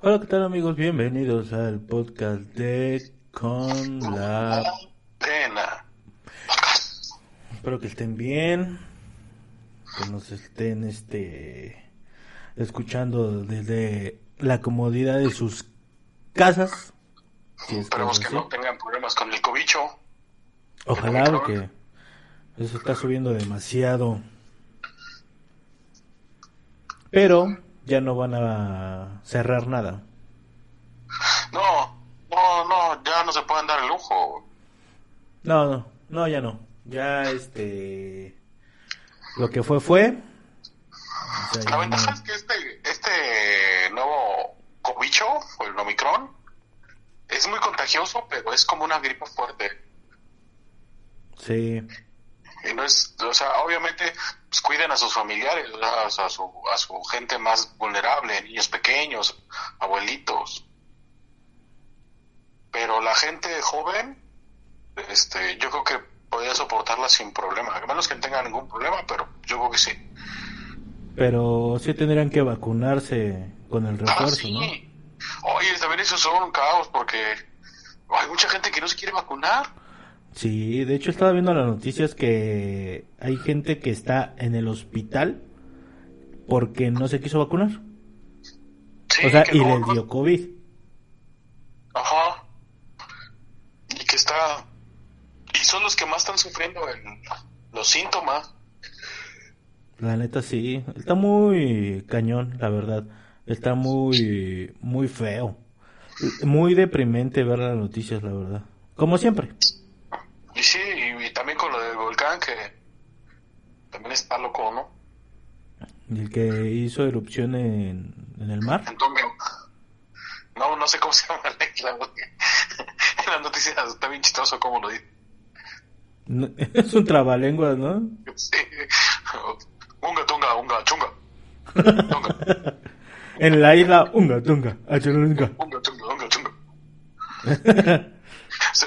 Hola, ¿qué tal amigos? Bienvenidos al podcast de Con la Pena. Espero que estén bien, que nos estén este escuchando desde la comodidad de sus casas. Si es Esperemos que no tengan problemas con el cobicho. Ojalá porque eso está subiendo demasiado. Pero ya no van a cerrar nada. No, no, no, ya no se pueden dar el lujo. No, no, no, ya no. Ya este lo que fue fue. O sea, La ventaja no- es que este, este nuevo cobicho, o el Omicron, es muy contagioso, pero es como una gripe fuerte. Sí, Y no es, o sea, obviamente, pues, cuiden a sus familiares, o sea, a su, a su gente más vulnerable, niños pequeños, abuelitos. Pero la gente joven, este, yo creo que podría soportarla sin problema, a menos que no tenga ningún problema, pero yo creo que sí. pero sí tendrían que vacunarse con el Ah, refuerzo, sí. ¿no? Oye, también eso es un caos porque hay mucha gente que no se quiere vacunar. Sí, de hecho estaba viendo las noticias que hay gente que está en el hospital porque no se quiso vacunar. Sí, o sea, y no- le dio COVID. Ajá. Y que está. Y son los que más están sufriendo el- los síntomas. La neta sí, está muy cañón, la verdad. Está muy, muy feo. Muy deprimente ver las noticias, la verdad. Como siempre. Y sí, y, y también con lo del volcán, que también está loco, ¿no? El que hizo erupción en, en el mar. No, no sé cómo se llama la isla. En las noticias está bien chistoso cómo lo dice. No- Es un trabalenguas, ¿no? Sí. Unga, tunga, unga, chunga. Tunga, En la isla Unga Tunga, Achurunga. unga, chunga, unga, se-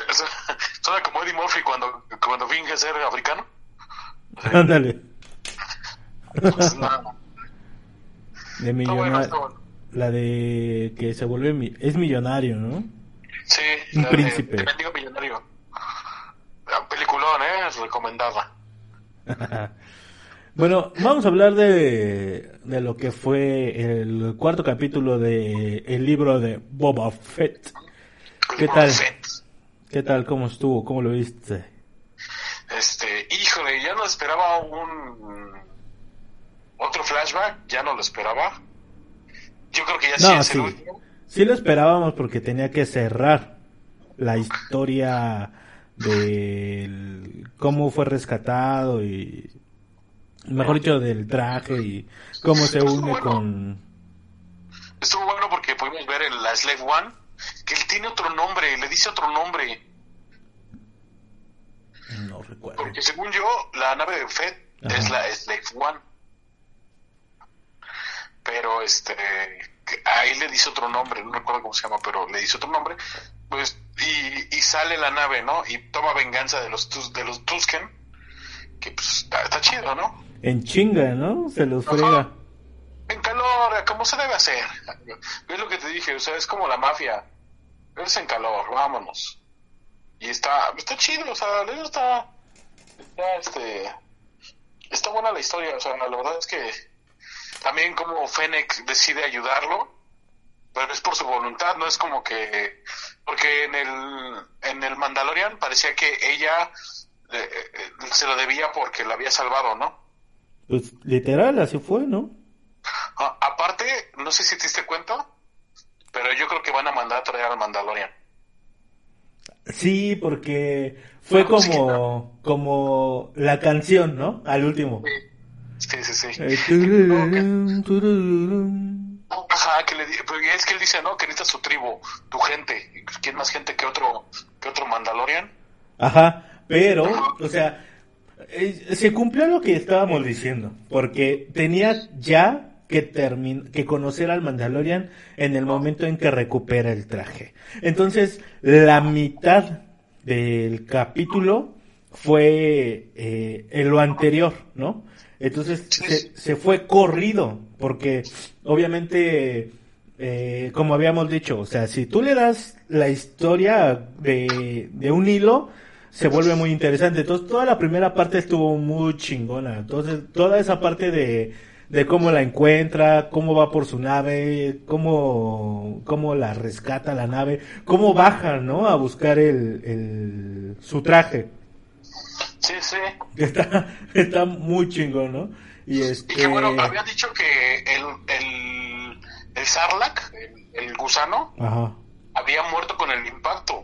Suena como Eddie Murphy cuando, cuando finge ser africano. Ándale. Pues. De millonario. bueno. La de que se vuelve mi- es millonario, ¿no? Sí, Un de- príncipe. de Mendigo Millonario. La Peliculón, ¿eh? Es recomendada. Bueno, vamos a hablar de, de lo que fue el cuarto capítulo de el libro de Boba Fett. ¿Qué Boba tal? Fett. ¿Qué tal? ¿Cómo estuvo? ¿Cómo lo viste? Este, híjole, ya no esperaba un otro flashback, ya no lo esperaba. Yo creo que ya sí No, es sí. el último. Sí lo esperábamos porque tenía que cerrar la historia de cómo fue rescatado y mejor dicho del traje y cómo se une con Estuvo bueno porque pudimos ver el, la Slave One, que él tiene otro nombre, le dice otro nombre. no recuerdo. Porque según yo, la nave de Fed Ajá. es la Slave One. Pero este, que ahí le dice otro nombre, no recuerdo cómo se llama, pero le dice otro nombre. Pues, y, y sale la nave, ¿no? Y toma venganza de los, de los Tusken, que pues está, está chido, ¿no? En chinga, ¿no? Se los Ajá. frega. En calor, como se debe hacer. Es lo que te dije, o sea, es como la mafia. Es en calor, vámonos. Y está, está chido, o sea, está, está, este, está buena la historia, o sea, la verdad es que también como Fennec decide ayudarlo, pero es por su voluntad, no es como que, porque en el, en el Mandalorian parecía que ella eh, eh, se lo debía porque la había salvado, ¿no? Pues literal, así fue, ¿no? Ah, aparte, no sé si te diste cuenta, pero yo creo que van a mandar a traer al Mandalorian. Sí, porque fue como, como la canción, ¿no? Al último. Sí, sí, sí. Tururún. Ajá, que le pero es que él dice, ¿no? Que necesita su tribu, tu gente. ¿Y ¿Quién más gente que otro, que otro Mandalorian? Ajá, pero, o sea, eh, se cumplió lo que estábamos diciendo, porque tenía ya que termin que conocer al Mandalorian en el momento en que recupera el traje. Entonces, la mitad del capítulo fue eh, en lo anterior, ¿no? Entonces se, se fue corrido, porque obviamente eh, como habíamos dicho, o sea, si tú le das la historia de, de un hilo, se vuelve muy interesante. Entonces, toda la primera parte estuvo muy chingona. Entonces, toda esa parte de, de cómo la encuentra, cómo va por su nave, cómo, cómo la rescata la nave, cómo baja, ¿no? A buscar el, el, su traje. Sí, sí. Está, está muy chingón, ¿no? Y, este... y que bueno, había dicho que el, el, el Sarlacc, el, el gusano, Ajá. había muerto con el impacto.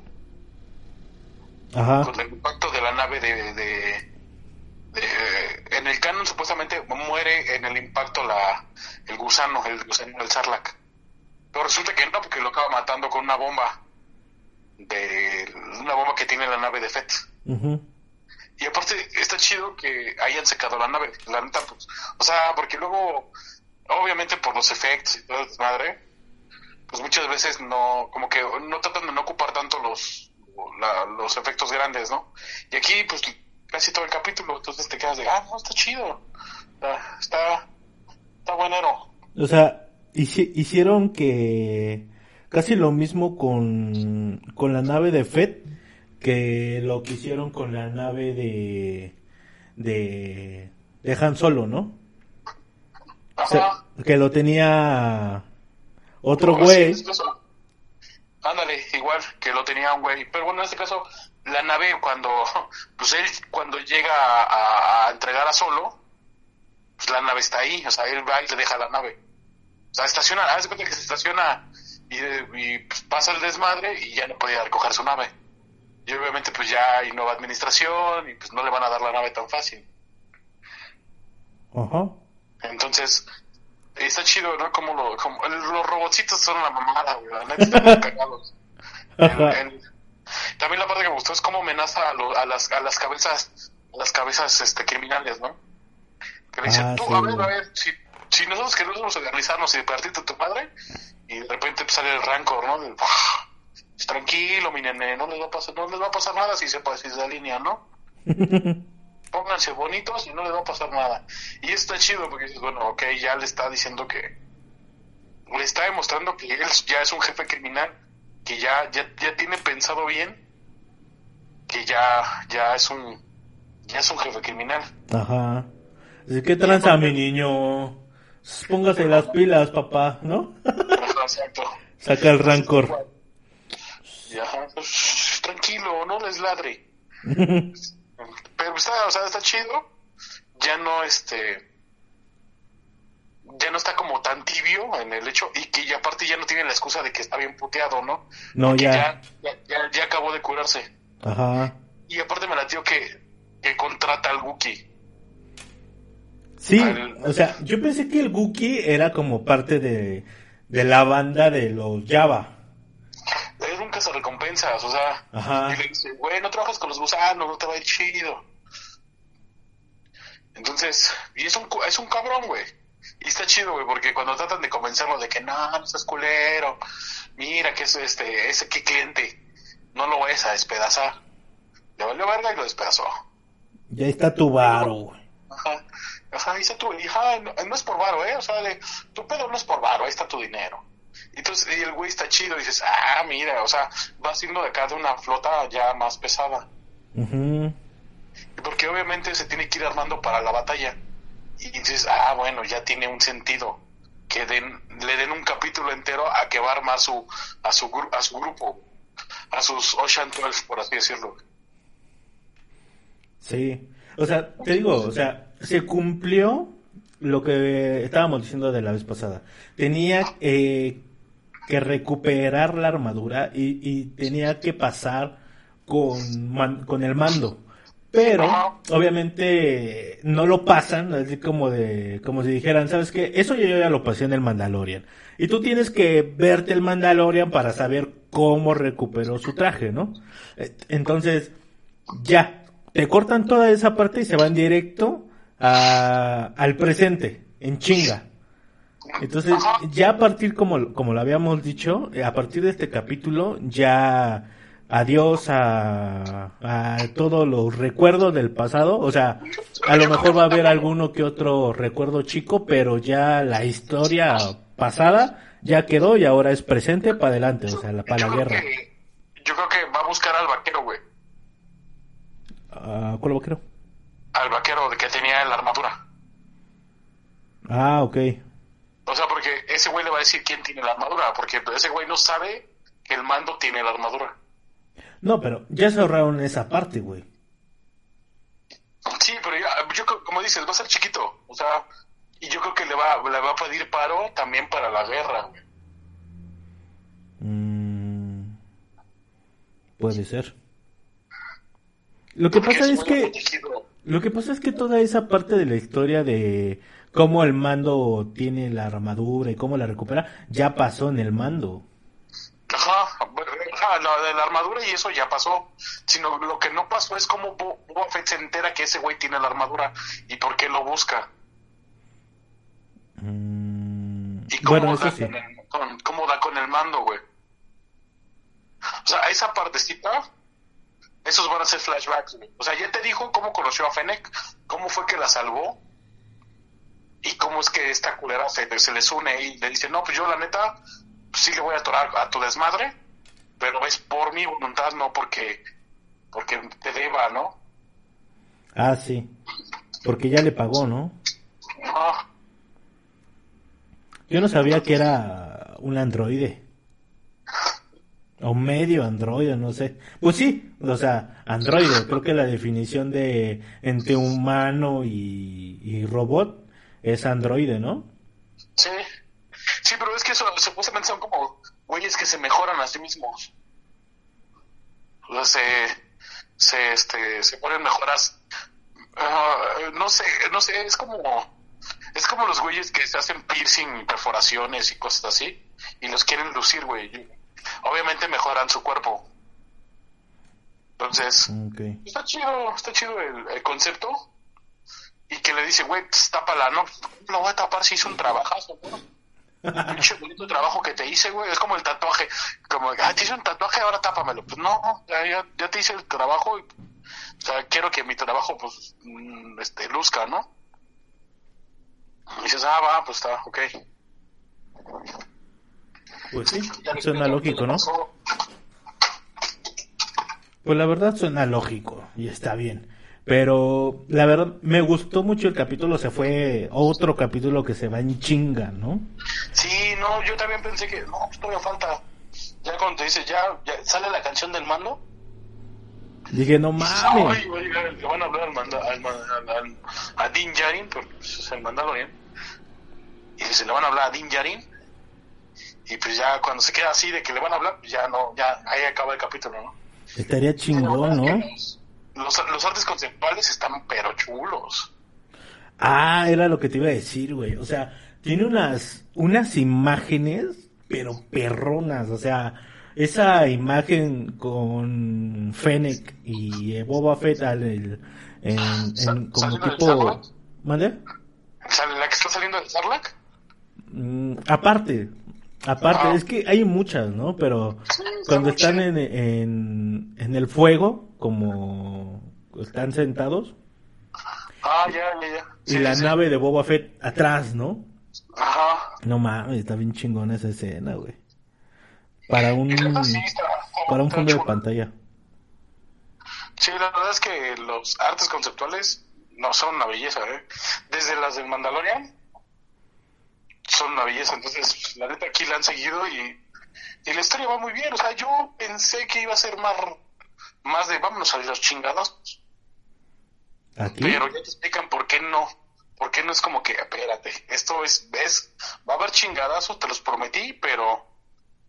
Ajá. Con el impacto de la nave de, de, de- en el canon supuestamente muere en el impacto la el gusano, el gusano del Sarlacc. Pero resulta que no, porque lo acaba matando con una bomba. De una bomba que tiene la nave de Fett. Ujú. Y aparte está chido que hayan secado la nave, la neta, pues, o sea, porque luego, obviamente por los efectos y todo el desmadre, pues muchas veces no, como que no tratan de no ocupar tanto los, la- los efectos grandes, ¿no? Y aquí, pues, casi todo el capítulo, entonces te quedas de, ah, no, está chido, está, está, buenero. O sea, hici- hicieron que casi lo mismo con, con la nave de Fett que lo que hicieron con la nave de de, de Han Solo, ¿no? O sea, Ajá. que lo tenía otro güey. sí, es eso. Ándale, igual que lo tenía un güey. Pero bueno, en este caso, la nave cuando, pues él cuando llega a, entregar a Solo, pues la nave está ahí, o sea, él va y le deja la nave. O sea, estaciona, haz cuenta que se estaciona y, y, pues, pasa el desmadre y ya no podía recoger su nave. Y obviamente pues ya hay nueva administración y pues no le van a dar la nave tan fácil. Ajá. Entonces, está chido, ¿no? Como, lo, como los robotcitos son una mamada, güey. La neta están cagados. También la parte que me gustó es cómo amenaza a, lo- a las, a las cabezas, a las cabezas este, criminales, ¿no? Que le dicen, Ah, tú, sí, a ver, a ver, si, si nosotros queremos organizarnos y partirte a tu madre, y de repente pues, sale el rancor, ¿no? Del, "Ah, tranquilo, mi nene, no les va a pasar, no les va a pasar nada si se pasa esa línea, ¿no? pónganse bonitos y no les va a pasar nada. Y está chido porque dices, bueno, ok, ya le está diciendo que le está demostrando que él ya es un jefe criminal, que ya ya, ya tiene pensado bien, que ya ya es un ya es un jefe criminal. Ajá. Que tranza, mi niño. Póngase las pilas, papá, ¿no? Exacto. Saca el rancor. Y ajá, pues, tranquilo, no les ladre. Pero está, o sea, está chido. Ya no, este. Ya no está como tan tibio en el hecho. Y que ya aparte ya no tiene la excusa de que está bien puteado, ¿no? No, ya. ya. Ya, ya- ya acabó de curarse. Ajá. Y aparte me latió que, que contrata al Wookiee. Sí, Al- o sea, yo pensé que el Guki era como parte de, de la banda de los Java. Un recompensas, o sea. Ajá. Y le dice, güey, no trabajas con los gusanos, no te va a ir chido. Entonces, y es un, es un cabrón, güey. Y está chido, güey, porque cuando tratan de convencerlo de que no, no seas culero, mira que es este, ese que cliente, no lo vayas a despedazar. Le valió verga y lo despedazó. Ya está tu varo, güey. Ajá. Ajá, ahí está tu, y, no, no es por varo, eh, o sea, de, tu pedo no es por varo, ahí está tu dinero. Entonces, y el güey está chido, y dices, ah, mira, o sea, va siendo de acá de una flota ya más pesada. Ujú. Porque obviamente se tiene que ir armando para la batalla. Y dices, ah, bueno, ya tiene un sentido. Que den, le den un capítulo entero a que va a armar su, a su, a su grupo. A sus Ocean 12, por así decirlo. Sí. O sea, te digo, o sea, se cumplió lo que estábamos diciendo de la vez pasada. Tenía eh, que recuperar la armadura y, tenía que pasar con, con el mando. Pero, obviamente, no lo pasan, así como de, como si dijeran, ¿sabes qué? Eso yo ya lo pasé en el Mandalorian. Y tú tienes que verte el Mandalorian para saber cómo recuperó su traje, ¿no? Eh, Entonces, ya, te cortan toda esa parte y se van directo a, al presente, en chinga. Entonces, ya a partir, como, como lo habíamos dicho, eh, a partir de este capítulo, ya adiós a, a todos los recuerdos del pasado. O sea, a lo mejor va a haber alguno que otro recuerdo chico, pero ya la historia pasada ya quedó y ahora es presente para adelante, o sea, la, para yo la guerra. que- yo creo que va a buscar al vaquero, güey. Ah, ¿Cuál vaquero? Al vaquero de que tenía la armadura. Ah, ok. O sea, porque ese güey le va a decir quién tiene la armadura, porque ese güey no sabe que el mando tiene la armadura. No, pero ya se ahorraron esa parte, güey. Sí, pero ya- yo creo- como dices, va a ser chiquito, o sea, y yo creo que le va, le va a pedir paro también para la guerra, güey. Mm, puede ser. Lo que Porque pasa es que... protegido. Lo que pasa es que toda esa parte de la historia de cómo el mando tiene la armadura y cómo la recupera, ya pasó en el mando. Ajá, de la armadura y eso ya pasó. Sino lo que no pasó es cómo Bo- Boba Fett se entera que ese güey tiene la armadura y por qué lo busca. Mm, Y cómo, bueno, da, sí. con el, con- cómo da con el mando, güey. O sea, esa partecita, esos van a ser flashbacks, güey. O sea, ya te dijo cómo conoció a Fennec, cómo fue que la salvó y cómo es que esta culera se, se les une y le dice, no, pues yo la neta sí le voy a atorar a tu desmadre, pero es por mi voluntad, no porque, porque te deba, ¿no? Ah, sí. Porque ya le pagó, ¿no? No, Yo no sabía que era un androide. O medio androide, no sé. Pues sí, o sea, androide. Creo que la definición de entre humano y, y robot es androide, ¿no? sí. Sí, pero es que eso supuestamente son como güeyes que se mejoran a sí mismos. O sea, se, se, este, se ponen mejoras. ah, no sé, no sé, es como, es como los güeyes que se hacen piercing, perforaciones y cosas así, y los quieren lucir, güey. Obviamente mejoran su cuerpo. Entonces, está chido, está chido el, el concepto. Y que le dice, güey, pues, tápala, no, no voy a tapar si hizo un trabajazo, ¿no? Pinche bonito trabajo que te hice, güey. Es como el tatuaje. Como, ah, te hice un tatuaje, ahora tápamelo. Pues no, ya, ya, ya te hice el trabajo. Y, o sea, quiero que mi trabajo, pues, mm, este, luzca, ¿no? Y dices, ah, va, pues está, ok. Pues sí, suena lógico, ¿no? Pues la verdad suena lógico y está bien. Pero la verdad me gustó mucho el capítulo, se fue otro capítulo que se va en chinga, ¿no? Sí, no, yo también pensé que, no, pues todavía falta. Ya cuando te dices, ya, ya sale la canción del mando. Dije, no mames. va a llegar, le van a hablar al manda, al, al- al- a Din Djarin, porque es el Mandalorian. Y se le van a hablar a Din Djarin. Y pues ya cuando se queda así de que le van a hablar, pues ya no, ya ahí acaba el capítulo, ¿no? Estaría chingón, ¿no? Los, los artes conceptuales están pero chulos. Ah, era lo que te iba a decir, güey. O sea, tiene unas, unas imágenes, pero perronas. O sea, esa imagen con Fennec y eh, Boba Fett al, el- en, en como ¿Saliendo del tipo... ¿Mande? ¿Sale la que está saliendo de Sarlacc? Mm, aparte, aparte, Ah. es que hay muchas, ¿no? Pero cuando están en, en, en el fuego, como están sentados, Ah, ya, ya, ya. y la sí. nave de Boba Fett atrás, ¿no? Ajá. No mames, está bien chingona esa escena, güey. Para un, para un fondo de pantalla. Sí, la verdad es que los artes conceptuales no son una belleza, ¿eh? Desde las del Mandalorian son una belleza. Entonces, la neta aquí la han seguido y, y la historia va muy bien. O sea, yo pensé que iba a ser más, más de vámonos a los chingados, Aquí, pero ya te explican por qué no. ¿Por qué no es como que, espérate, esto es, ves, va a haber chingadazos, te los prometí, pero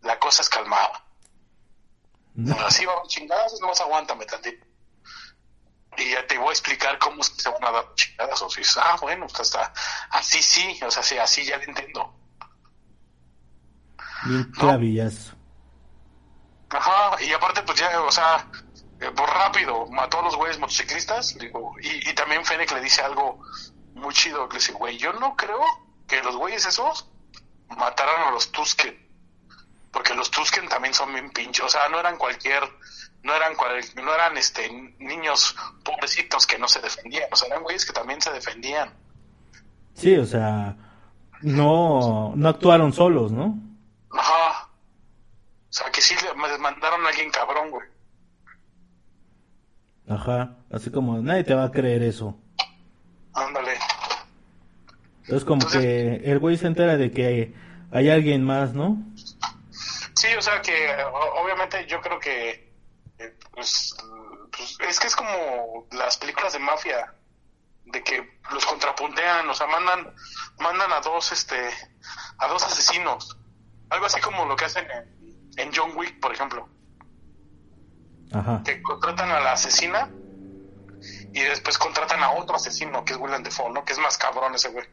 la cosa es calmada. ¿no? Así va a haber chingadazos, nomás aguántame tantito. Y ya te voy a explicar cómo es que se van a dar chingadazos. Y dices, ah, bueno, pues está, así sí, o sea, sí, así ya lo entiendo. bien clavillazo. Ajá, y aparte, pues ya, o sea, pues rápido, mató a los güeyes motociclistas. Digo, y, y también Fennec le dice algo muy chido, que le dice, güey, yo no creo que los güeyes esos mataran a los Tusken. Porque los Tusken también son bien pinches, o sea, no eran cualquier, no eran cual- no eran este niños pobrecitos que no se defendían, o sea, eran güeyes que también se defendían. Sí, o sea, no, no actuaron solos, ¿no? me mandaron a alguien cabrón, güey. Ajá, así como nadie te va a creer eso. Ándale. Entonces como Entonces- que el güey se entera de que hay alguien más, ¿no? Sí, o sea que obviamente yo creo que eh, pues, pues, es que es como las películas de mafia de que los contrapuntean, o sea, mandan mandan a dos este a dos asesinos. Algo así como lo que hacen en, en John Wick, por ejemplo, Ajá. que contratan a la asesina y después contratan a otro asesino, que es Willem Dafoe, ¿no? Que es más cabrón ese güey.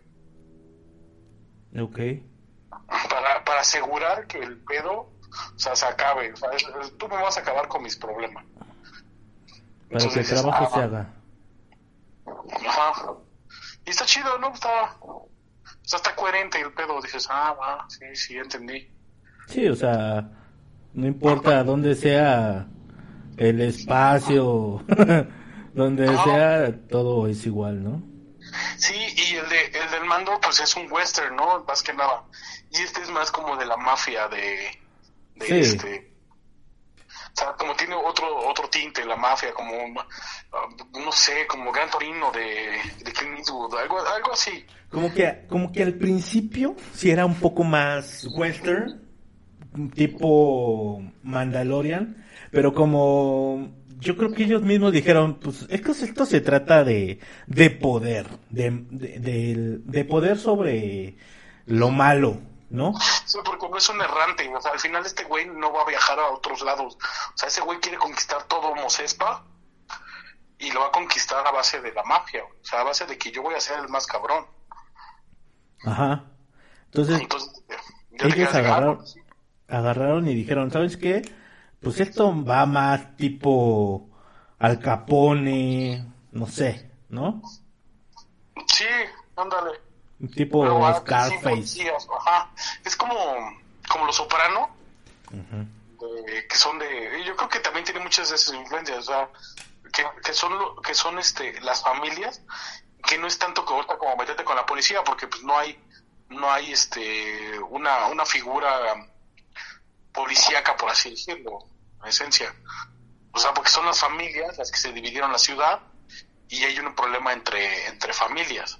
Ok. para, para asegurar que el pedo, o sea, se acabe. O sea, es- es- tú me vas a acabar con mis problemas. Para que el Entonces trabajo ah, se haga. Ajá. Y está chido, ¿no? Está, o sea, está coherente el pedo. Dices, ah, va, sí, sí, entendí. Sí, o sea, no importa dónde sea el espacio, donde sea, todo es igual, ¿no? Sí, y el, de, el del mando, pues es un western, ¿no? Más que nada. Y este es más como de la mafia, de, de Sí. este. O sea, como tiene otro otro tinte, la mafia, como, ah, no sé, como Gran Torino de, de Clint Eastwood, algo, algo así. Como que, como que al principio sí era un poco más western, tipo Mandalorian, pero como yo creo que ellos mismos dijeron, pues es que esto se trata de, de poder, de, de, de- de poder sobre lo malo, ¿no? Sí, porque no es un errante, o sea, al final este güey no va a viajar a otros lados. O sea, ese güey quiere conquistar todo Mosespa y lo va a conquistar a base de la mafia, o sea, a base de que yo voy a ser el más cabrón. Ajá. Entonces, Entonces, ellos agarraron, pues agarraron y dijeron, ¿sabes qué? Pues esto va más tipo Al Capone, no sé, ¿no? Sí, ándale. Tipo ah, sí, Scarface. ajá. Es como, como los soprano, de- que son de, yo creo que también tiene muchas de esas influencias, o sea, que, que son lo- que son este las familias, que no es tanto que ahorita como meterte con la policía, porque pues no hay, no hay este una, una figura policíaca por así decirlo, en esencia. O sea, porque son las familias las que se dividieron la ciudad y hay un problema entre, entre familias.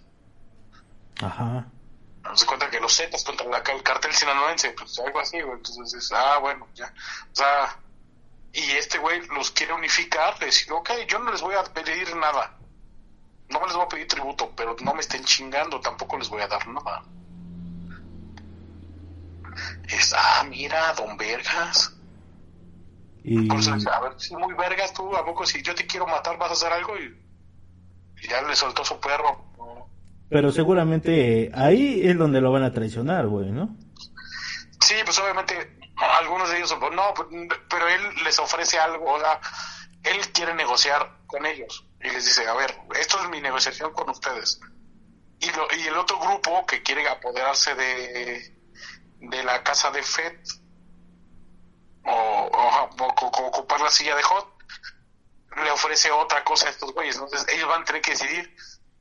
Ajá. Nos cuenta que los Zetas contra la, el cartel sinaloense, pues algo así, güey. Entonces dices, ah, bueno, ya. O sea, y este güey los quiere unificar, decir, ok, yo no les voy a pedir nada. No les voy a pedir tributo, pero no me estén chingando, tampoco les voy a dar nada. Es, ah, mira, don Vergas. Y le dice, a ver, si muy vergas tú, a poco si yo te quiero matar vas a hacer algo y, y ya le soltó su perro. Pero seguramente ahí es donde lo van a traicionar, güey, ¿no? Sí, pues obviamente algunos de ellos, pues, no, pues, pero él les ofrece algo, o sea, él quiere negociar con ellos y les dice, a ver, esto es mi negociación con ustedes. Y, lo, y el otro grupo que quiere apoderarse de, de la casa de Fed o, o- o- o ocupar la silla de Hot, le ofrece otra cosa a estos güeyes. Entonces ellos van a tener que decidir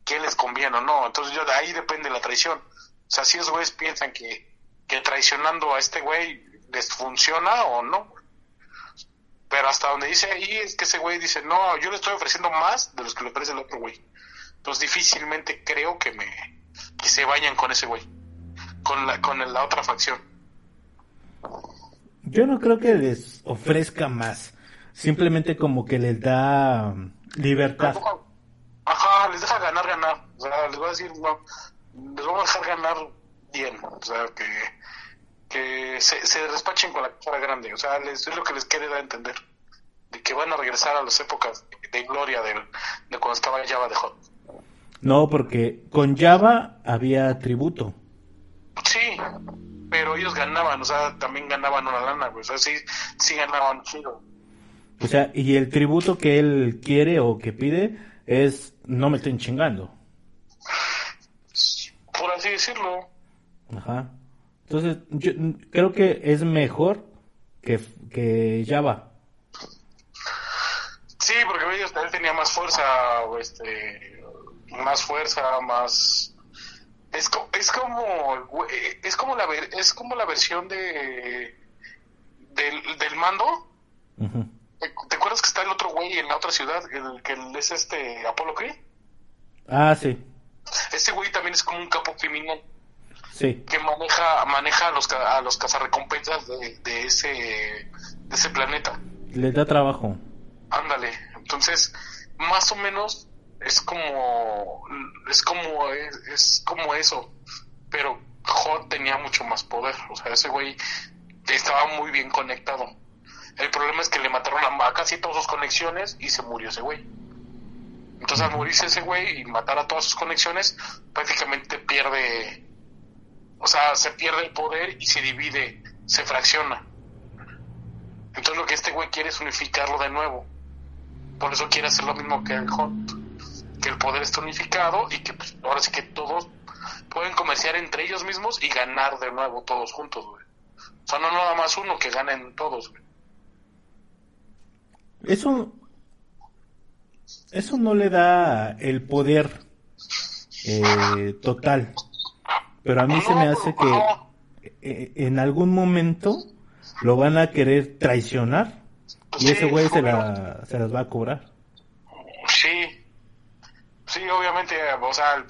qué les conviene o no. Entonces yo de ahí depende la traición. O sea, si esos güeyes piensan que, que traicionando a este güey les funciona o no. Pero hasta donde dice ahí es que ese güey dice, no, yo le estoy ofreciendo más de los que le ofrece el otro güey. Entonces difícilmente creo que me que se vayan con ese güey. Con la, con la otra facción. Yo no creo que les ofrezca más. Simplemente como que les da um, libertad deja- Ajá, les deja ganar, ganar. O sea, les voy a decir, no, les vamos a dejar ganar bien. O sea, que, que se, se despachen con la cara grande. O sea, les, es lo que les quiere dar a entender. De que van a regresar a las épocas de gloria del, de cuando estaba Java de Hot. No, porque con Java había tributo. Sí, pero ellos ganaban, o sea, también ganaban una lana, güey. O sea, sí, sí ganaban chido. O sea, y el tributo que él quiere o que pide es no me estén chingando. Por así decirlo. Ajá. Entonces, yo creo que es mejor que, que Java. Sí, porque ellos él tenía más fuerza, este, más fuerza, más es, co- es como güey, es como la ver- es como la versión de de del, del mando, ¿te acuerdas que está el otro güey en la otra ciudad, el que es este Apolo Creed? Ah, sí. Ese güey también es como un capo criminal. Sí. Que maneja, maneja a los, a los cazarrecompensas de, de ese, de ese planeta. Les da trabajo. Ándale. Entonces, más o menos es como, es como, es, como eso. Pero Hot tenía mucho más poder. O sea, ese güey estaba muy bien conectado. El problema es que le mataron a casi todas sus conexiones y se murió ese güey. Entonces al morirse ese güey y matar a todas sus conexiones, prácticamente pierde, o sea, se pierde el poder y se divide, se fracciona. Entonces lo que este güey quiere es unificarlo de nuevo. Por eso quiere hacer lo mismo que el Hot. Que el poder esté unificado y que pues, ahora sí que todos pueden comerciar entre ellos mismos y ganar de nuevo todos juntos, güey. O sea, no nada más uno, que ganen todos, güey. Eso, eso no le da el poder eh, total. Pero a mí se me hace que eh, en algún momento lo van a querer traicionar y ese güey se, la, se las va a cobrar. Sí, sí, obviamente, o sea, el,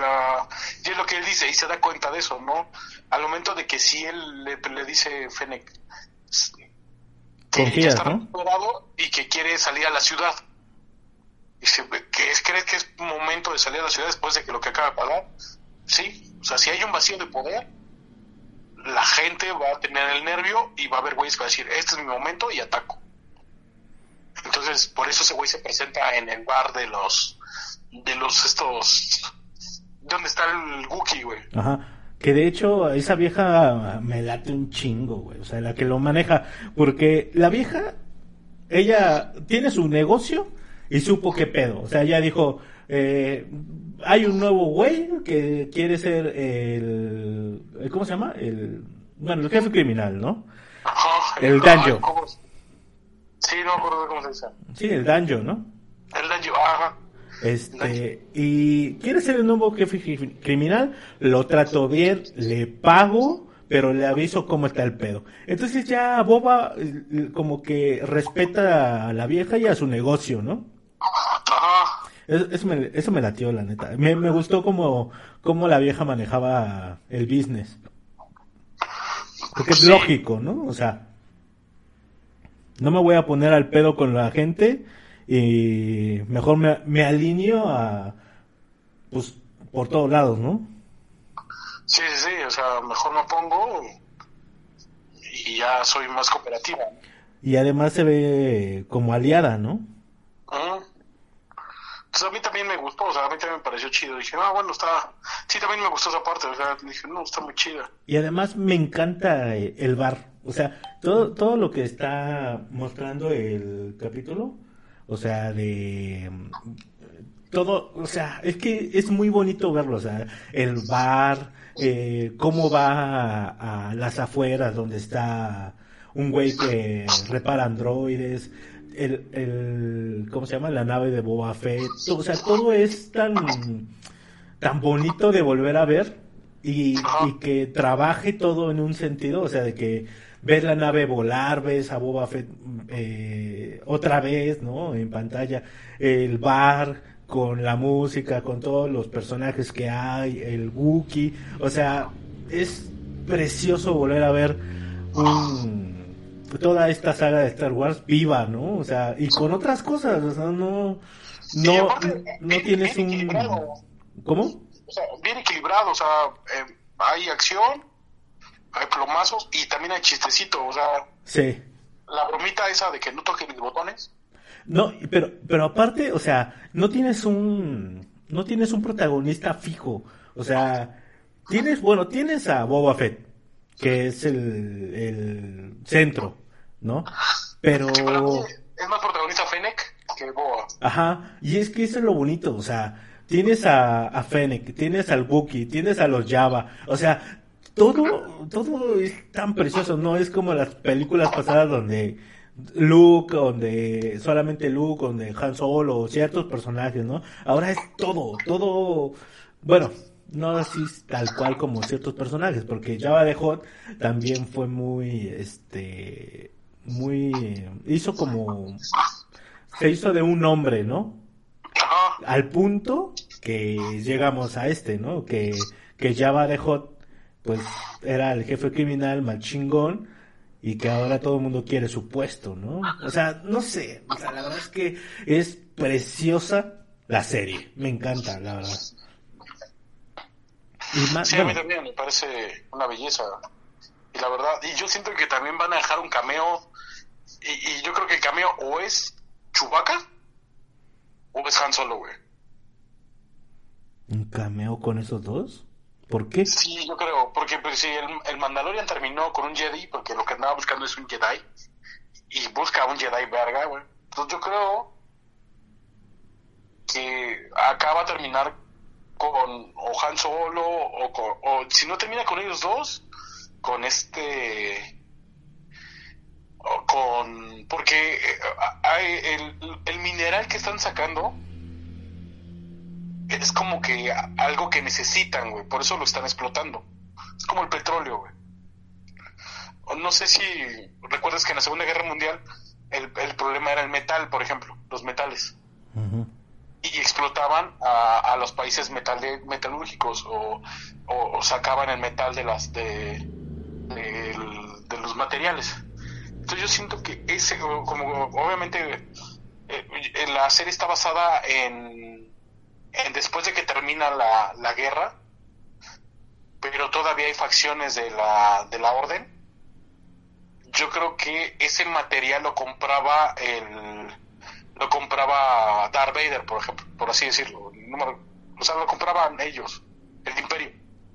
la, y es lo que él dice y se da cuenta de eso, ¿no? Al momento de que si él le, le dice Fennec que ya está ¿no? y que quiere salir a la ciudad. Dice, que es, ¿crees que es momento de salir a la ciudad después de que lo que acaba de pagar? Sí, o sea, si hay un vacío de poder, la gente va a tener el nervio y va a haber güeyes que va a decir, este es mi momento y ataco. Entonces, por eso ese güey se presenta en el bar de los, de los estos, ¿dónde está el Wookiee, güey? Ajá. Que de hecho, esa vieja me late un chingo, güey. O sea, la que lo maneja. Porque la vieja, ella tiene su negocio y supo qué pedo. O sea, ella dijo, eh, hay un nuevo güey que quiere ser el, ¿cómo se llama? El, bueno, el jefe criminal, ¿no? el Danjo. Sí, no me acuerdo cómo se dice. Sí, el Danjo, ¿no? El Danjo, ajá. Este, y quiere ser el nuevo jefe criminal, lo trato bien, le pago, pero le aviso cómo está el pedo. Entonces ya Boba como que respeta a la vieja y a su negocio, ¿no? Eso, me, eso me latió, la neta. Me, me gustó como, como la vieja manejaba el business. Porque es lógico, ¿no? O sea, no me voy a poner al pedo con la gente y mejor me, me alineo a, pues, por todos lados, ¿no? Sí, sí, sí, o sea, mejor me pongo y ya soy más cooperativa. Y además se ve como aliada, ¿no? Entonces a mí también me gustó, o sea, a mí también me pareció chido. Dije, ah, bueno, está, sí, también me gustó esa parte, o sea, dije, no, está muy chida. Y además me encanta eh, el bar, o sea, todo, todo lo que está mostrando el capítulo, o sea, de todo, o sea, es que es muy bonito verlo, o sea, el bar, eh, cómo va a, las afueras donde está un güey que repara androides, el, el, ¿cómo se llama? La nave de Boba Fett, o sea, todo es tan, tan bonito de volver a ver y, y que trabaje todo en un sentido, o sea, de que ves la nave volar, ves a Boba Fett eh, otra vez, ¿no? En pantalla, el bar con la música, con todos los personajes que hay, el Wookiee, o sea, es precioso volver a ver toda esta saga de Star Wars viva, ¿no? O sea, y con otras cosas, o sea, no, no, no tienes un... ¿Cómo? O sea, bien equilibrado, o sea, eh, hay acción, hay plomazos y también hay chistecito, o sea. Sí. La bromita esa de que no toque mis botones. No, pero, pero aparte, o sea, no tienes un, no tienes un protagonista fijo, o sea, tienes, bueno, tienes a Boba Fett, que es el, el centro, ¿no? Pero... es más protagonista Fennec que Boba. Ajá, y es que eso es lo bonito, o sea, tienes a, a Fennec, tienes al Wookiee, tienes a los Java, o sea, todo, todo es tan precioso, no es como las películas pasadas donde Luke, donde solamente Luke, donde Han Solo, ciertos personajes, ¿no? Ahora es todo, todo, bueno, no así tal cual como ciertos personajes, porque Java de Hot también fue muy, este, muy, hizo como, se hizo de un hombre, ¿no? Al punto que llegamos a este, ¿no? Que, que Java de Hot, pues, era el jefe criminal más chingón, y que ahora todo el mundo quiere su puesto, ¿no? O sea, no sé, o sea, la verdad es que es preciosa la serie, me encanta, la verdad. Y sí, a mí también me parece una belleza. Y la verdad, y yo siento que también van a dejar un cameo, y, yo creo que el cameo o es Chewbacca o es Han Solo, güey. ¿Un cameo con esos dos? ¿Por qué? Sí, yo creo, porque pues, si el, Mandalorian terminó con un Jedi, porque lo que andaba buscando es un Jedi, y busca un Jedi verga, güey. Entonces yo creo que acá va a terminar con o Han Solo, o, o si no termina con ellos dos, con este... con... porque eh, hay el, el mineral que están sacando es como que algo que necesitan, güey, por eso lo están explotando. Es como el petróleo, güey. No sé si recuerdas que en la Segunda Guerra Mundial el, problema era el metal, por ejemplo, los metales. Y explotaban a, los países metal metalúrgicos o, sacaban el metal de las de, de, los materiales. Entonces yo siento que ese, como obviamente eh, la serie está basada en después de que termina la, la guerra, pero todavía hay facciones de la, de la orden, yo creo que ese material lo compraba el lo compraba Darth Vader, por ejemplo, por así decirlo. o sea, lo compraban ellos, el imperio.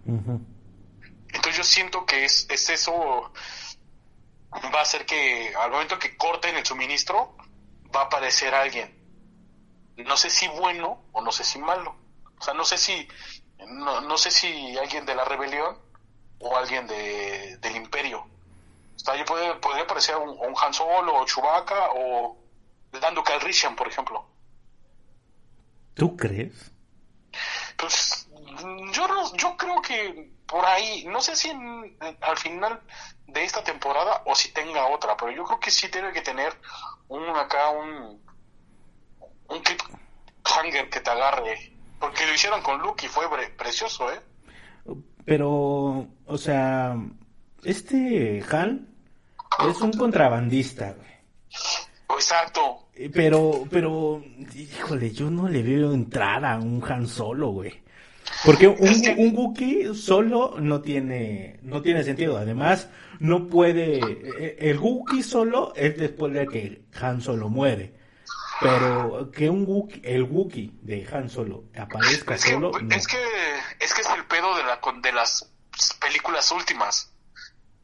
Entonces yo siento que es, es eso, va a hacer que al momento que corten el suministro, va a aparecer alguien no sé si bueno o no sé si malo. O sea, no sé si, no, no sé si alguien de la rebelión o alguien de, del imperio. O sea, yo podría parecer un, un Han Solo o Chewbacca o Dando Calrissian, por ejemplo. ¿Tú crees? Pues yo, yo creo que por ahí, no sé si al final de esta temporada o si tenga otra, pero yo creo que sí tiene que tener un acá un un cliffhanger que te agarre. Porque lo hicieron con Luke y fue precioso, ¿eh? Pero, o sea, este Han es un contrabandista, güey. Exacto. Pero, pero, híjole, yo no le veo entrar a un Han solo, güey. Porque un, un Wookiee solo no tiene, no tiene sentido. Además, no puede, eh, el Wookiee solo es después de que Han solo muere. Pero que un Wookiee, el Wookiee de Han Solo aparezca solo. Es que es que es el pedo de la de las películas últimas.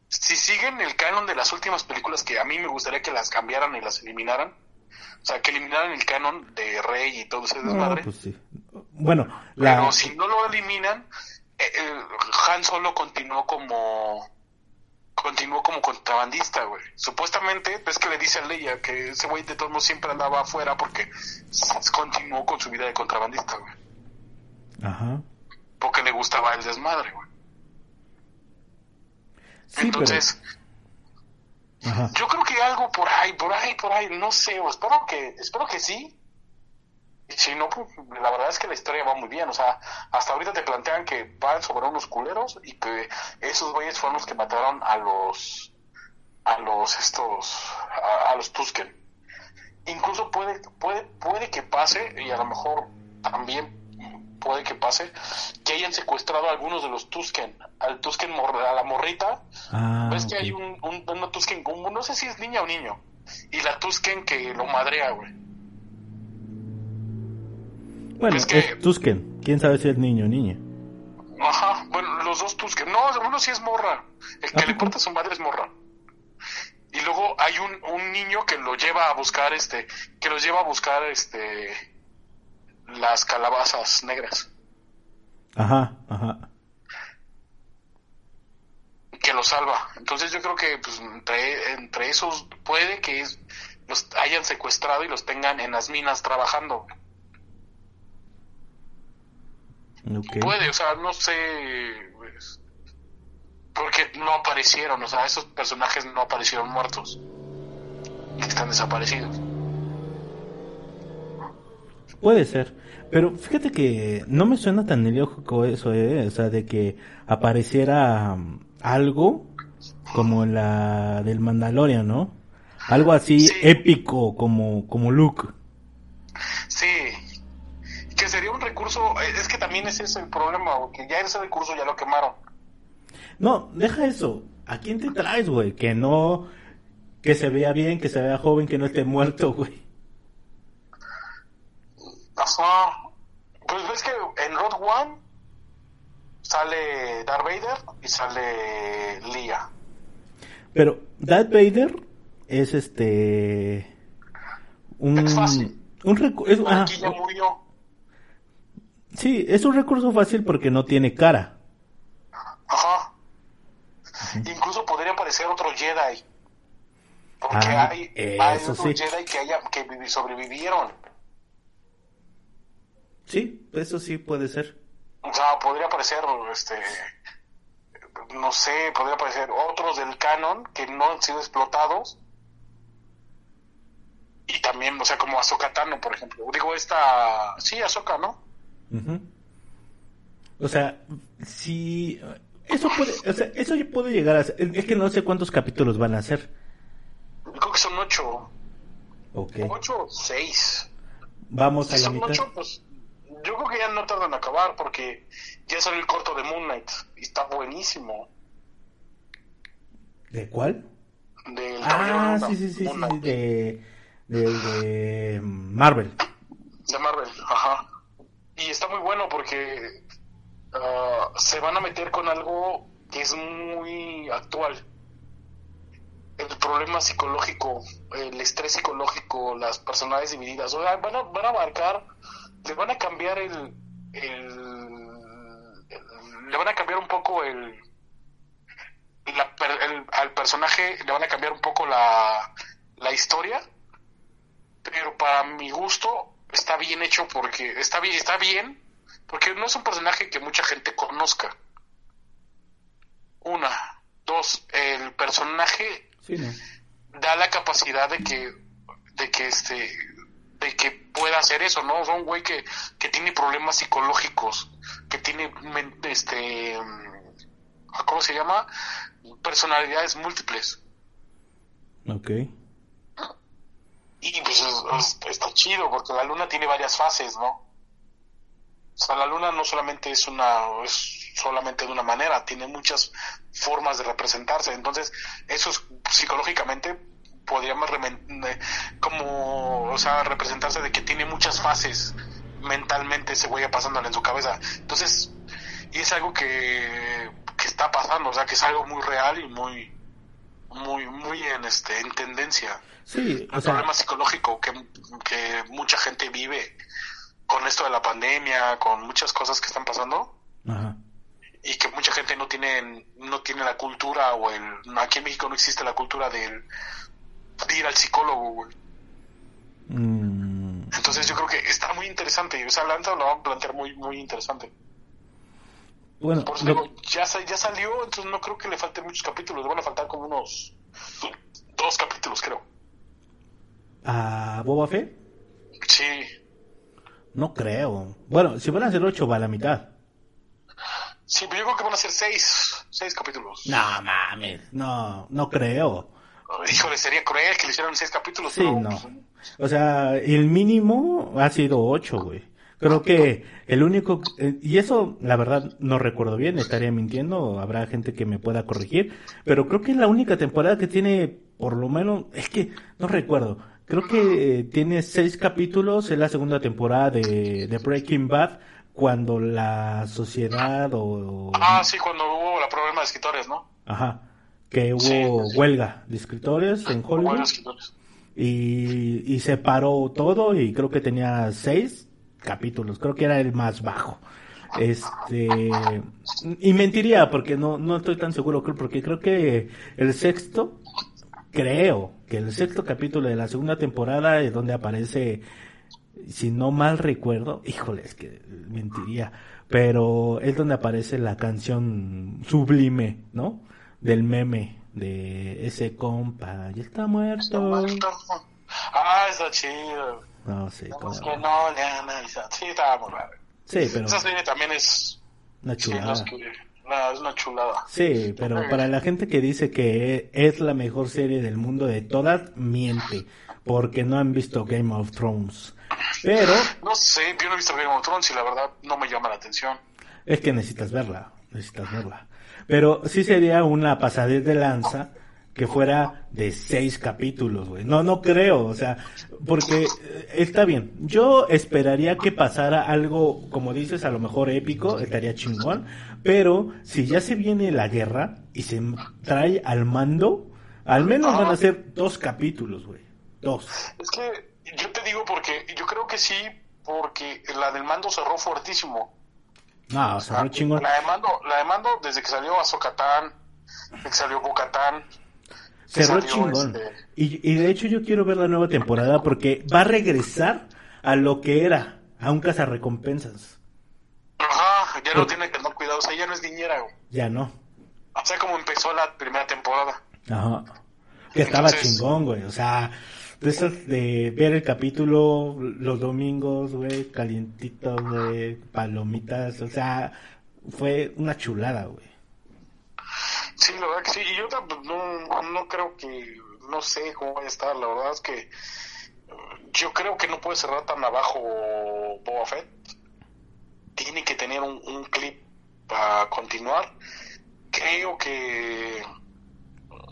Si siguen el canon de las últimas películas que a mí me gustaría que las cambiaran y las eliminaran, o sea, que eliminaran el canon de Rey y todo ese desmadre. pues sí. Bueno, pero si no lo eliminan, eh, eh, Han Solo continuó como continuó como contrabandista, güey. Supuestamente, ves que le dice a Leia que ese güey de todos modos siempre andaba afuera porque continuó con su vida de contrabandista, güey. Ajá. Porque le gustaba el desmadre, güey. Entonces, yo creo que algo por ahí, por ahí, por ahí, no sé, o espero que, espero que sí, si no, pues, la verdad es que la historia va muy bien. O sea, hasta ahorita te plantean que van sobre unos culeros y que esos güeyes fueron los que mataron a los, a los estos, a, los Tusken. Incluso puede, puede, puede que pase, y a lo mejor también puede que pase, que hayan secuestrado a algunos de los Tusken, al Tusken, a la morrita. Ah, Ves que hay un, un, Tusken, no sé si es niña o niño, y la Tusken que lo madrea, güey. Bueno, es, que... Tusken. ¿Quién sabe si es niño o niña? Ajá, bueno, los dos Tusken. No, uno sí es morra. El que le importa a su madre es morra. Y luego hay un, un niño que lo lleva a buscar, este, que los lleva a buscar, este, las calabazas negras. Ajá, ajá. Que lo salva. Entonces yo creo que, pues, entre, entre esos puede que los hayan secuestrado y los tengan en las minas trabajando. Puede, o sea, no sé. pues, porque no aparecieron, o sea, esos personajes no aparecieron muertos. Están desaparecidos. Puede ser. Pero fíjate que no me suena tan ilógico eso, ¿eh? O sea, de que apareciera um, algo como la del Mandalorian, ¿no? Algo así Sí. épico como, como Luke. También ese es el problema, porque ya ese recurso ya lo quemaron. No, deja eso. ¿A quién te traes, güey? Que no... Que se vea bien, que se vea joven, que no esté muerto, güey. Ajá. Pues ves que en Road One sale Darth Vader y sale Leia. Pero Darth Vader es este... Un... Es fácil. Un recu- es- ajá, murió. Sí, es un recurso fácil porque no tiene cara. Ajá. Incluso podría aparecer otro Jedi. Porque Ah, hay, hay otros sí. Jedi que, haya, que vivi- sobrevivieron. Sí, eso sí puede ser. O sea, podría aparecer, este, no sé, podría aparecer otros del canon que no han sido explotados. Y también, o sea, como Ahsoka Tano, por ejemplo. Digo, esta, sí, Ahsoka, ¿no? Ujú. O sea, si eso puede, o sea, eso ya puede llegar a ser, es que no sé cuántos capítulos van a hacer. Creo que son ocho. Ocho o seis. Vamos a la son mitad. ocho, pues yo creo que ya no tardan en acabar porque ya salió el corto de Moon Knight y está buenísimo. ¿De cuál? Del Ah, sí, sí, sí, sí, de, de Marvel. de Marvel, ajá. Y está muy bueno porque ah, se van a meter con algo que es muy actual. El problema psicológico, el estrés psicológico, las personalidades divididas. O sea, van a, van a abarcar, le van a cambiar el, el- le van a cambiar un poco el, la el- al personaje le van a cambiar un poco la, la historia pero para mi gusto está bien hecho porque está bien está bien porque no es un personaje que mucha gente conozca una dos el personaje Sí, ¿no? da la capacidad de que de que este de que pueda hacer eso no es un güey que, que tiene problemas psicológicos que tiene este mm, cómo se llama personalidades múltiples Ok. Y pues es- es- está chido porque la luna tiene varias fases, ¿no? O sea, la luna no solamente es una, es solamente de una manera, tiene muchas formas de representarse. Entonces, eso es, psicológicamente podríamos eh, como, o sea, representarse de que tiene muchas fases mentalmente ese güey pasándole en su cabeza. Entonces, y es algo que, que está pasando, o sea, que es algo muy real y muy, muy, muy en este, en tendencia Sí, o el sea, problema psicológico que, que mucha gente vive con esto de la pandemia, con muchas cosas que están pasando ajá. y que mucha gente no tiene no tiene la cultura o el aquí en México no existe la cultura del de ir al psicólogo, güey. Mm, Entonces yo creo que está muy interesante, o sea, lo van a plantear muy muy interesante. Bueno, Por eso lo- digo, ya, ya salió, entonces no creo que le falten muchos capítulos, le van a faltar como unos dos capítulos, creo. ¿a Boba Fett? Sí, No creo. Bueno, si van a ser ocho, va a la mitad. sí, pero yo creo que van a ser seis, seis capítulos. No mames, no, no creo. Híjole, sería cruel que le hicieran seis capítulos. Sí, no. O sea, el mínimo ha sido ocho, güey. Creo que el único, eh, y eso la verdad no recuerdo bien, estaría mintiendo, habrá gente que me pueda corregir, pero creo que es la única temporada que tiene, por lo menos, es que no recuerdo, creo que eh, tiene seis capítulos en la segunda temporada de, de Breaking Bad, cuando la sociedad o... Ah, sí, cuando hubo la problema de escritores, ¿no? Ajá, que hubo Sí. huelga de escritores en Hollywood. Escritores. y, y se paró todo y creo que tenía seis capítulos, creo que era el más bajo. Este, y mentiría porque no, no estoy tan seguro, porque creo que el sexto, creo que el sexto capítulo de la segunda temporada es donde aparece, si no mal recuerdo, híjole, es que mentiría, pero es donde aparece la canción sublime, ¿no? Del meme de ese compa, ya está muerto. Ah, está chido. No, sí, No, es que no le analiza. Sí, estaba muy raro. Sí, pero Esa serie también es. una Sí, no, chulada. es que- no, es una chulada. Sí, pero para la gente que dice que es la mejor serie del mundo de todas, miente, porque no han visto Game of Thrones. Pero No sé, yo no he visto Game of Thrones y la verdad no me llama la atención. es que necesitas verla, necesitas verla. Pero sí sería una pasadez de lanza que fuera de seis capítulos, güey. No, no creo, o sea, porque eh, está bien. Yo esperaría que pasara algo, como dices, a lo mejor épico, estaría chingón. Pero si ya se viene la guerra y se trae al mando, al menos van a ser dos capítulos, güey. Dos. Es que yo te digo porque yo creo que sí, porque la del mando cerró fuertísimo. No, cerró chingón. La de mando, la de mando desde que salió Azokatán, desde que salió Bocatán. Cerró chingón. este, Y, y de hecho yo quiero ver la nueva temporada porque va a regresar a lo que era, a un cazarrecompensas. Ajá, ya no tiene que no cuidado, o sea, ya no es niñera, güey. Ya no. O sea, como empezó la primera temporada. Ajá. Que estaba Entonces- chingón, güey. O sea, de esas de ver el capítulo los domingos, güey, calientitos, güey, palomitas. O sea, fue una chulada, güey. Sí, la verdad que sí. Y yo no, no creo que, no sé cómo vaya a estar. La verdad es que eh, yo creo que no puede cerrar tan abajo Boba Fett. Tiene que tener un, un clip para continuar. Creo que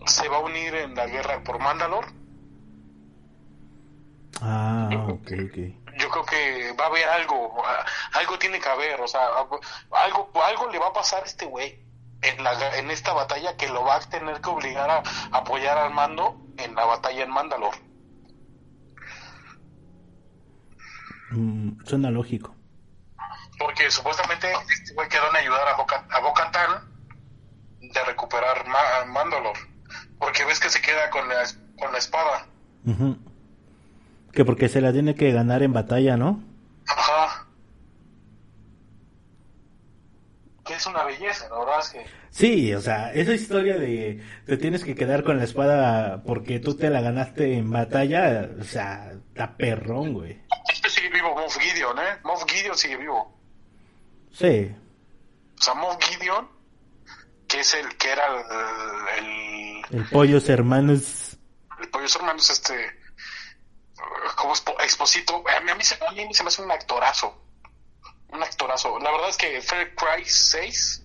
se va a unir en la guerra por Mandalore. Ah, ok, ok. Yo creo que va a haber algo, algo tiene que haber, o sea, algo, algo le va a pasar a este güey en la en esta batalla que lo va a tener que obligar a apoyar al mando en la batalla en Mandalore. Mm, suena lógico. Porque supuestamente este güey quedó en ayudar a Boca- a de recuperar Ma- Mandalore. Porque ves que se queda con la, con la espada. Ujú. Que porque se la tiene que ganar en batalla, ¿no? Ajá. Que es una belleza, la verdad es que... Sí, o sea, esa historia de te tienes que quedar con la espada porque tú te la ganaste en batalla, o sea, está perrón, güey. Este sigue vivo Moff Gideon, ¿eh? Moff Gideon sigue vivo. Sí, O sea, Moff Gideon, que es el que era el, el, el pollos hermanos. el pollo hermanos, este, como expo- exposito, a mí, a mí se me hace un actorazo. Un actorazo. La verdad es que Far Cry 6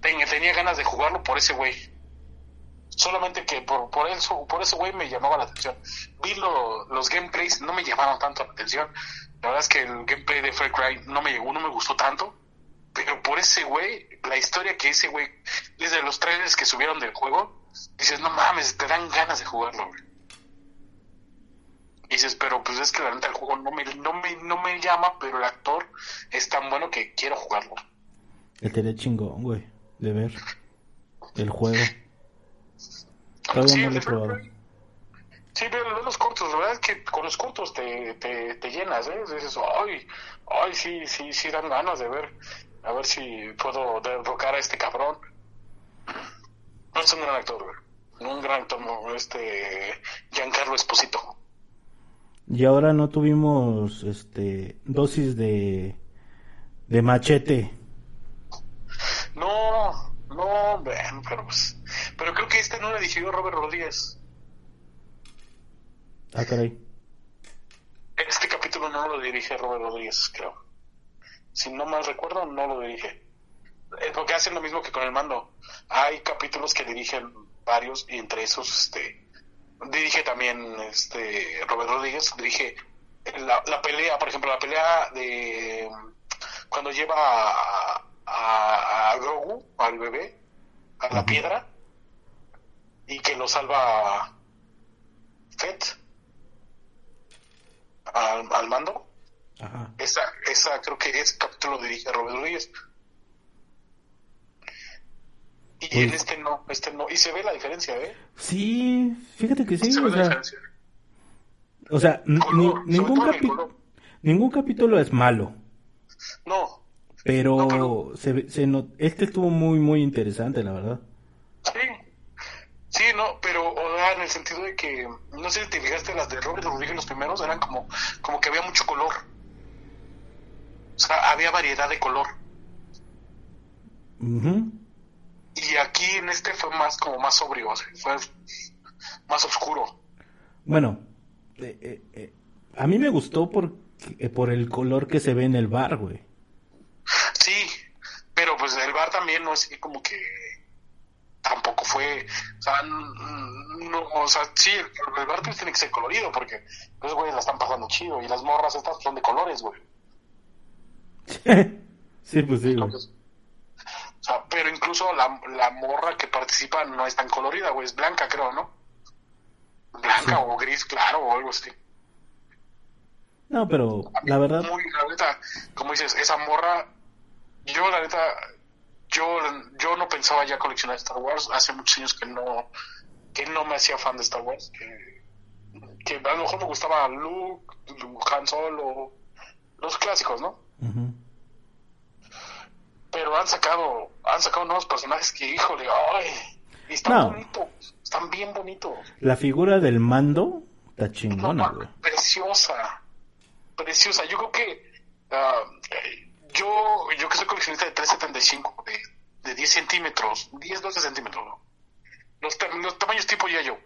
ten- tenía ganas de jugarlo por ese güey. Solamente que por, por eso, por ese güey me llamaba la atención. Vi lo- los gameplays, no me llamaron tanto la atención. La verdad es que el gameplay de Far Cry no me llegó, no me gustó tanto. Pero por ese güey, la historia que ese güey, desde los trailers que subieron del juego, dices, no mames, te dan ganas de jugarlo, güey. Y dices, pero pues es que la neta el juego no me, no me, no me llama, pero el actor es tan bueno que quiero jugarlo. El chingón, güey, de ver el juego. Todavía Sí, no lo he probado. Sí, pero ve los cortos, la verdad es que con los cortos te, te, te llenas, ¿eh? Dices, ay, ay, sí, sí, sí dan ganas de ver, a ver si puedo derrocar a este cabrón. No es un gran actor, güey. Un gran actor, no, este, Giancarlo Esposito. Y ahora no tuvimos este dosis de de machete. No, no, bueno, pero pues, pero creo que este no lo dirigió Robert Rodríguez. Ah, caray. Este capítulo no lo dirige Robert Rodríguez, creo. Si no mal recuerdo, no lo dirige. Eh, Porque hacen lo mismo que con el mando. Hay capítulos que dirigen varios y entre esos, este, dirige también, este, Robert Rodríguez, dirige la, la pelea, por ejemplo, la pelea de cuando lleva a, a, a Grogu, al bebé, a la piedra, y que lo salva Fett al, al mando. Ajá. Esa, esa creo que ese capítulo lo dirige Robert Rodríguez. Y Uy. en este no, este no. Y se ve la diferencia, ¿eh? Sí, fíjate que sí, se o ve la sea, diferencia. o sea, Color, ni- ningún capi- ningún capítulo es malo. No, Pero, Se, se este estuvo muy, muy interesante, la verdad. Sí, sí, no, pero en el sentido de que, no sé si te fijaste, las de Robert Rodríguez los primeros eran como, como que había mucho color. O sea, había variedad de color. Y aquí en este fue más como más sobrio, fue más oscuro. Bueno, eh, eh, eh, a mí me gustó por, por el color que se ve en el bar, güey. Sí, pero pues el bar también no es como que tampoco fue, o sea, no, o sea, sí, el, bar pues tiene que ser colorido porque los güeyes la están pasando chido y las morras estas son de colores, güey. sí, pues sí, güey. O sea, pero incluso la, la morra que participa no es tan colorida, güey, es blanca, creo, ¿no? Blanca o gris, claro, o algo así. No, pero la verdad. Muy, la neta, como dices, esa morra, yo la neta, yo, yo no pensaba ya coleccionar Star Wars. Hace muchos años que no, que no me hacía fan de Star Wars. Que, que a lo mejor me gustaba Luke, Han Solo, los clásicos, ¿no? Pero han sacado han sacado nuevos personajes que híjole ay están bonitos están bien bonitos. La figura del mando está chingona güey. preciosa preciosa. Yo creo que ah, yo yo que soy coleccionista de 375 de, de 10 centímetros 10 12 centímetros los, los tamaños tipo ya yo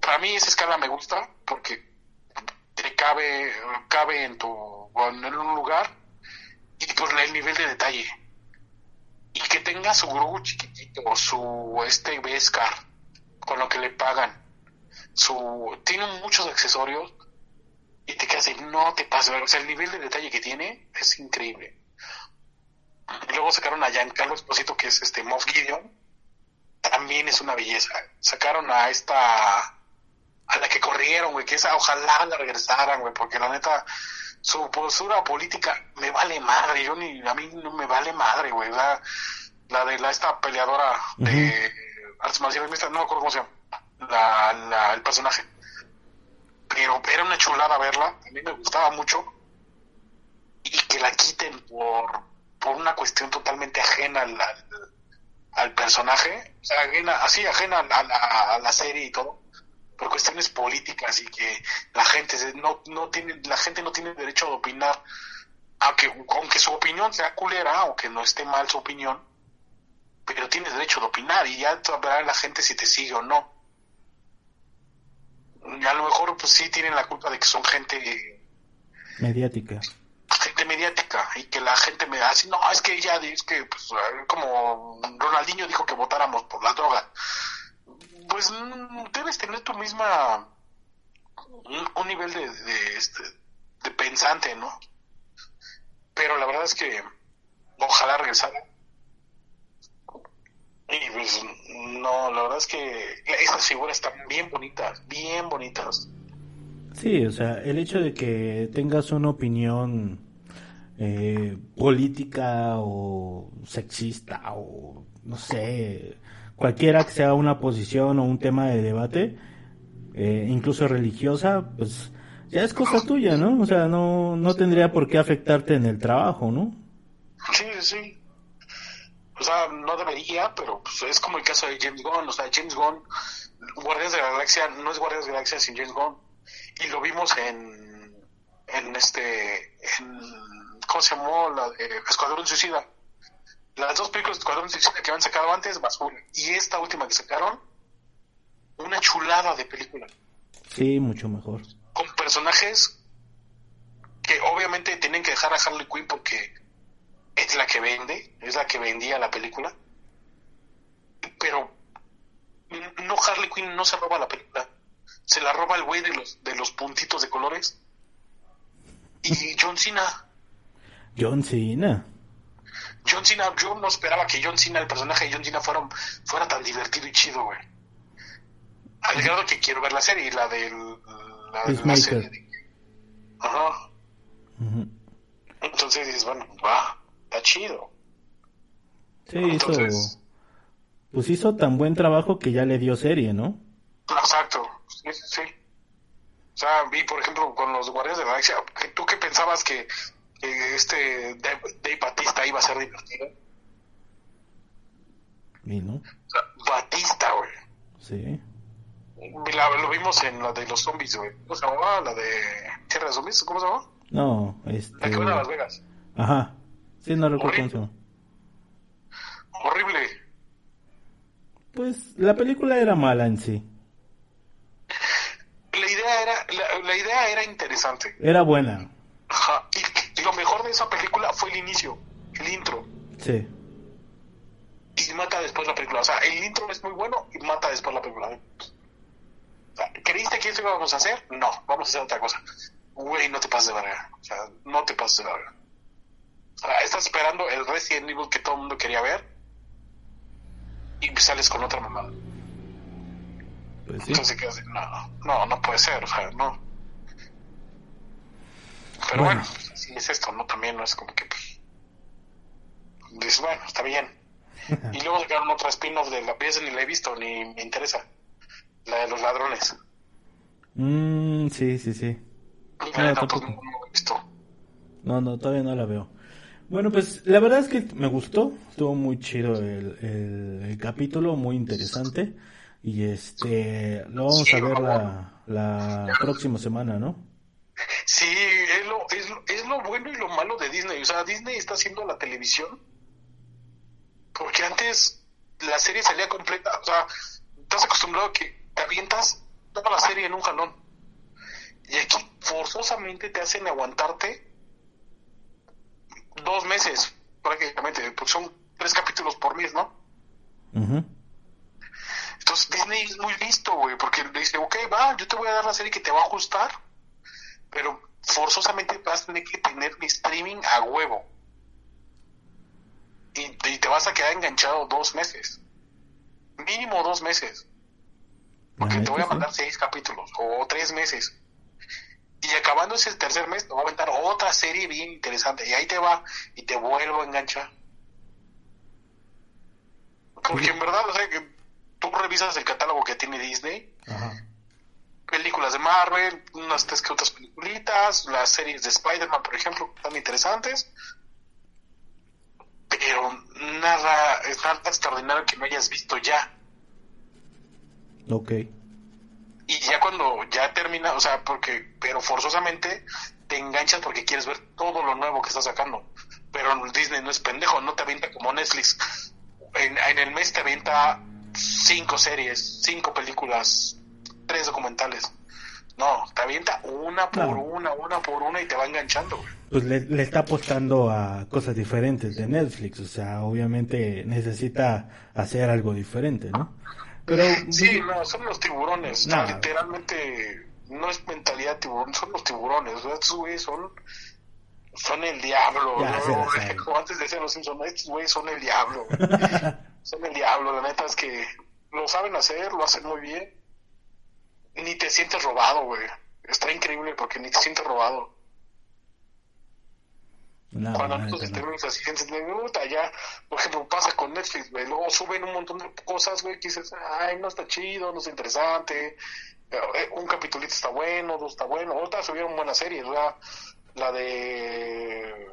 para mí esa escala me gusta porque te cabe cabe en tu en un lugar y por el nivel de detalle. Y que tenga su grupo chiquitito, su este Beskar, con lo que le pagan. Su, tiene muchos accesorios y te quedas de, no te pasa. O sea, el nivel de detalle que tiene es increíble. Luego sacaron a Giancarlo Esposito, que es este Moff Gideon. También es una belleza. Sacaron a esta, a la que corrieron, güey, que esa ojalá la regresaran, güey, porque la neta, su postura política me vale madre, yo ni, a mí no me vale madre, güey, la, la de la, esta peleadora de artes marciales no me acuerdo cómo se llama, la, la, el personaje, pero era una chulada verla, a mí me gustaba mucho, y que la quiten por, por una cuestión totalmente ajena al, al, personaje, o sea, ajena, así ajena a la serie y todo, por cuestiones políticas y que la gente no, no tiene, la gente no tiene derecho a opinar, aunque, aunque su opinión sea culera, aunque no esté mal su opinión, pero tiene derecho de opinar y ya sabrá la gente si te sigue o no. Y a lo mejor pues sí tienen la culpa de que son gente mediática. Gente mediática y que la gente me así, no, es que ya es que pues, como Ronaldinho dijo que votáramos por la droga pues mm, debes tener tu misma un, nivel de, de, este, de pensante, ¿no? Pero la verdad es que ojalá regresara. Y pues no, la verdad es que esas figuras están bien bonitas, bien bonitas. Sí, o sea, el hecho de que tengas una opinión eh, política o sexista o no sé, cualquiera que sea una posición o un tema de debate, eh, incluso religiosa, pues ya es cosa tuya, ¿no? O sea, no, no tendría por qué afectarte en el trabajo, ¿no? Sí, sí. O sea, no debería, pero pues, es como el caso de James Gunn. O sea, James Gunn, Guardias de la Galaxia, no es Guardias de la Galaxia sin James Gunn. Y lo vimos en, en este, en, ¿cómo se llamó? La Escuadrón Suicida. Las dos películas de Escuadrón Suicida que habían sacado antes, basura. Y esta última que sacaron, una chulada de película. Sí, mucho mejor. Con personajes que obviamente tienen que dejar a Harley Quinn porque es la que vende, es la que vendía la película. Pero no Harley Quinn no se roba la película. Se la roba el güey de los, de los puntitos de colores. Y John Cena. John Cena. John Cena, yo no esperaba que John Cena, el personaje de John Cena, fuera, fuera tan divertido y chido, güey. Al grado que quiero ver la serie, la del. La, la serie. Ajá. Entonces dices, bueno, va, está chido. Sí, hizo. Pues hizo tan buen trabajo que ya le dio serie, ¿no? Exacto, sí, sí. O sea, vi, por ejemplo, con los Guardias de la Galaxia, ¿tú qué pensabas que este Dave, Batista iba a ser divertido. ¿Y no? O sea, Batista, güey. Sí. La- lo vimos en la de los zombies, güey. ¿Cómo se llamaba? La de Tierra de Zombies, ¿cómo se llama? No, La este... que van a Las Vegas. Ajá. Sí, no recuerdo cómo se Horrible. llama. Horrible. Pues la película era mala en sí. La idea era, la, la idea era interesante. Era buena. Ajá. Y, y lo mejor de esa película fue el inicio, el intro. Sí. Y mata después la película. O sea, el intro es muy bueno y mata después la película. O sea, ¿creíste que eso íbamos a hacer? No, vamos a hacer otra cosa. Güey, no te pases de verga. O sea, no te pases de verga. O sea, estás esperando el Resident Evil que todo el mundo quería ver y sales con otra mamada. Pues sí. Entonces no, no, no puede ser, o sea, no. Pero Bueno. bueno, si es esto, ¿no? También no es como que, pues, dices, bueno, está bien. Y luego sacaron otra spin-off de la pieza, ni la he visto, ni me interesa. La de los ladrones. Mm, sí, sí, sí. No, pues, tampoco. no, visto. No, no, todavía no la veo. Bueno, pues la verdad es que me gustó. Estuvo muy chido el, el- el capítulo, muy interesante. Y este, lo vamos Sí, a ver la, la próxima semana, ¿no? Sí, es es, lo- es lo bueno y lo malo de Disney. O sea, Disney está haciendo la televisión. Porque antes la serie salía completa. O sea, estás acostumbrado a que te avientas toda la serie en un jalón. Y aquí forzosamente te hacen aguantarte dos meses, prácticamente. Porque son tres capítulos por mes, ¿no? Entonces Disney es muy listo, güey, porque le dice, ok, va, yo te voy a dar la serie que te va a gustar, pero forzosamente vas a tener que tener mi streaming a huevo. Y, y te vas a quedar enganchado dos meses. Mínimo dos meses. Porque te voy a mandar seis capítulos o tres meses. Y acabando ese tercer mes, te voy a aventar otra serie bien interesante. Y ahí te va y te vuelvo a enganchar. Porque en verdad, o sea, que tú revisas el catálogo que tiene Disney, Ajá. Películas de Marvel, unas tres que otras peliculitas, las series de Spider-Man, por ejemplo, están interesantes. Pero nada, es nada extraordinario que no hayas visto ya. Ok. Y ya cuando ya termina, o sea, porque, pero forzosamente te enganchas porque quieres ver todo lo nuevo que está sacando. Pero Disney no es pendejo, no te avienta como Netflix. En, en el mes te avienta cinco series, cinco películas, tres documentales. No, te avienta una por una, una por una y te va enganchando, güey. Pues le, le está apostando a cosas diferentes de Netflix. O sea, obviamente necesita hacer algo diferente, ¿no? Pero, Sí, no, son los tiburones. o sea, Nah. literalmente, no es mentalidad tiburón, son los tiburones. Estos güeyes son, son el diablo. Ya, ¿no? se. Como antes decían los Simpsons, estos güeyes son el diablo. son el diablo, la neta es que lo saben hacer, lo hacen muy bien. Ni te sientes robado, güey. Está increíble porque ni te sientes robado. no, Cuando la nosotros tenemos así, gente de puta, ya, por ejemplo, pasa con Netflix, güey, luego suben un montón de cosas, güey, que dices, ay, no está chido, no está interesante, eh, eh, un capitulito está bueno, dos está bueno, otras subieron buenas series, ¿verdad? La de,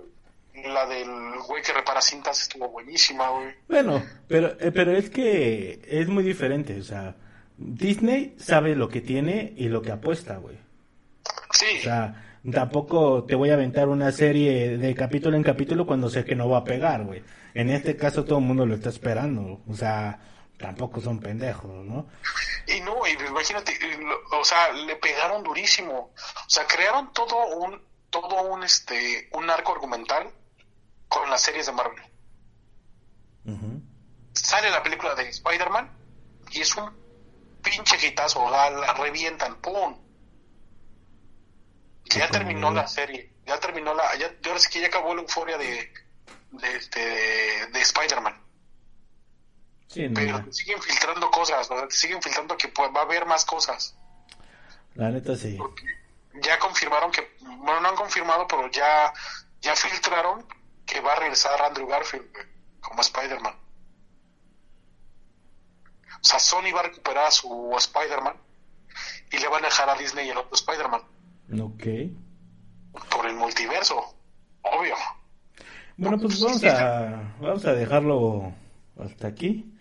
la del güey que repara cintas estuvo buenísima, güey. Bueno, pero, eh, pero es que es muy diferente, o sea, Disney sabe lo que tiene y lo que apuesta, güey. Sí, O sea, tampoco te voy a aventar una serie de capítulo en capítulo cuando sé que no va a pegar, güey. En este caso todo el mundo lo está esperando, o sea, tampoco son pendejos, ¿no? y no, y imagínate, lo- o sea, le pegaron durísimo, o sea, crearon todo un, todo un, este, un arco argumental con las series de Marvel. Sale la película de Spider-Man y es un pinche hitazo, la, la revientan, ¡pum! Ya terminó la serie, ya terminó la, ya, yo ahora sí que ya acabó la euforia de, de, este, de Spider-Man, Sí, pero te siguen filtrando cosas, te siguen filtrando que pues, va a haber más cosas. la neta sí. Ya confirmaron que, bueno, no han confirmado, pero ya, ya filtraron que va a regresar Andrew Garfield como Spider-Man. O sea, Sony va a recuperar a su Spider-Man y le van a dejar a Disney el otro Spider-Man Ok. por el multiverso. Obvio. Bueno, pues vamos a, vamos a dejarlo hasta aquí.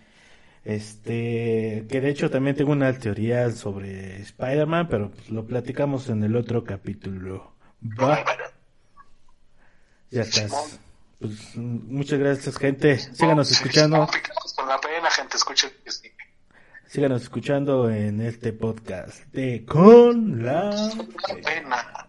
Este, que de hecho también tengo una teoría sobre Spider-Man, pero pues lo platicamos en el otro capítulo. Va. Ya estás. Pues muchas gracias, gente. Síganos escuchando. Con la pena, gente, escuchen. Síganos escuchando en este podcast de Con la pena.